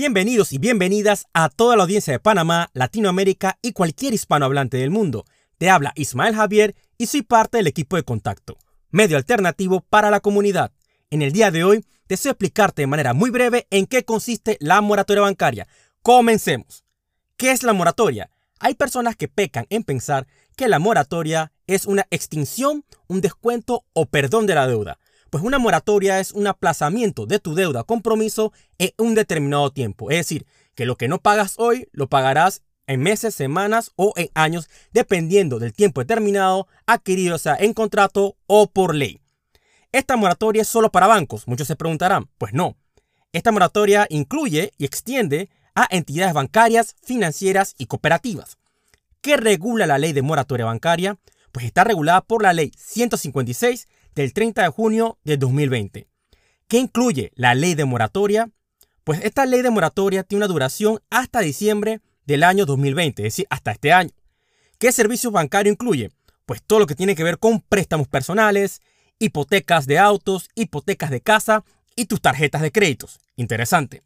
Bienvenidos y bienvenidas a toda la audiencia de Panamá, Latinoamérica y cualquier hispanohablante del mundo. Te habla Ismael Javier y soy parte del equipo de contacto, medio alternativo para la comunidad. En el día de hoy deseo explicarte de manera muy breve en qué consiste la moratoria bancaria. Comencemos. ¿Qué es la moratoria? Hay personas que pecan en pensar que la moratoria es una extinción, un descuento o perdón de la deuda. Pues una moratoria es un aplazamiento de tu deuda compromiso en un determinado tiempo. Es decir, que lo que no pagas hoy lo pagarás en meses, semanas o en años, dependiendo del tiempo determinado adquirido, sea en contrato o por ley. ¿Esta moratoria es solo para bancos? Muchos se preguntarán. Pues no. Esta moratoria incluye y extiende a entidades bancarias, financieras y cooperativas. ¿Qué regula la ley de moratoria bancaria? Pues está regulada por la ley 156 del 30 de junio de 2020. ¿Qué incluye la ley de moratoria? Pues esta ley de moratoria tiene una duración hasta diciembre del año 2020, es decir, hasta este año. ¿Qué servicios bancarios incluye? Pues todo lo que tiene que ver con préstamos personales, hipotecas de autos, hipotecas de casa y tus tarjetas de créditos. Interesante.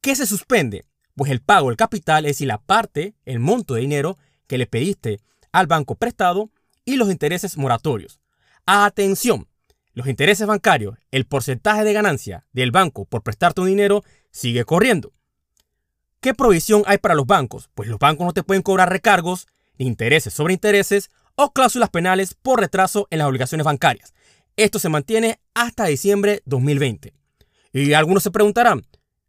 ¿Qué se suspende? Pues el pago del capital, es decir, la parte, el monto de dinero que le pediste al banco prestado y los intereses moratorios. Atención, los intereses bancarios, el porcentaje de ganancia del banco por prestarte un dinero sigue corriendo. ¿Qué provisión hay para los bancos? Pues los bancos no te pueden cobrar recargos, intereses sobre intereses o cláusulas penales por retraso en las obligaciones bancarias. Esto se mantiene hasta diciembre 2020. Y algunos se preguntarán,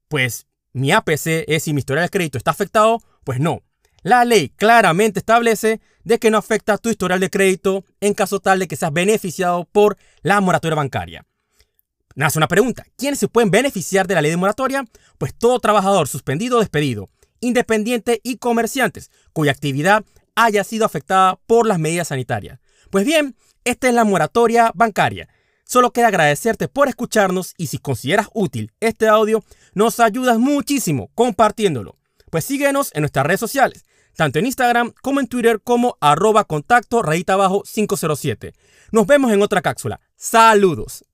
pues mi APC es si mi historial de crédito está afectado, pues no. La ley claramente establece de que no afecta tu historial de crédito en caso tal de que seas beneficiado por la moratoria bancaria. Nace una pregunta, ¿quiénes se pueden beneficiar de la ley de moratoria? Pues todo trabajador suspendido o despedido, independiente y comerciantes cuya actividad haya sido afectada por las medidas sanitarias. Pues bien, esta es la moratoria bancaria. Solo queda agradecerte por escucharnos y si consideras útil este audio, nos ayudas muchísimo compartiéndolo. Pues síguenos en nuestras redes sociales tanto en Instagram como en Twitter como arroba contacto rayita abajo 507. Nos vemos en otra cápsula. Saludos.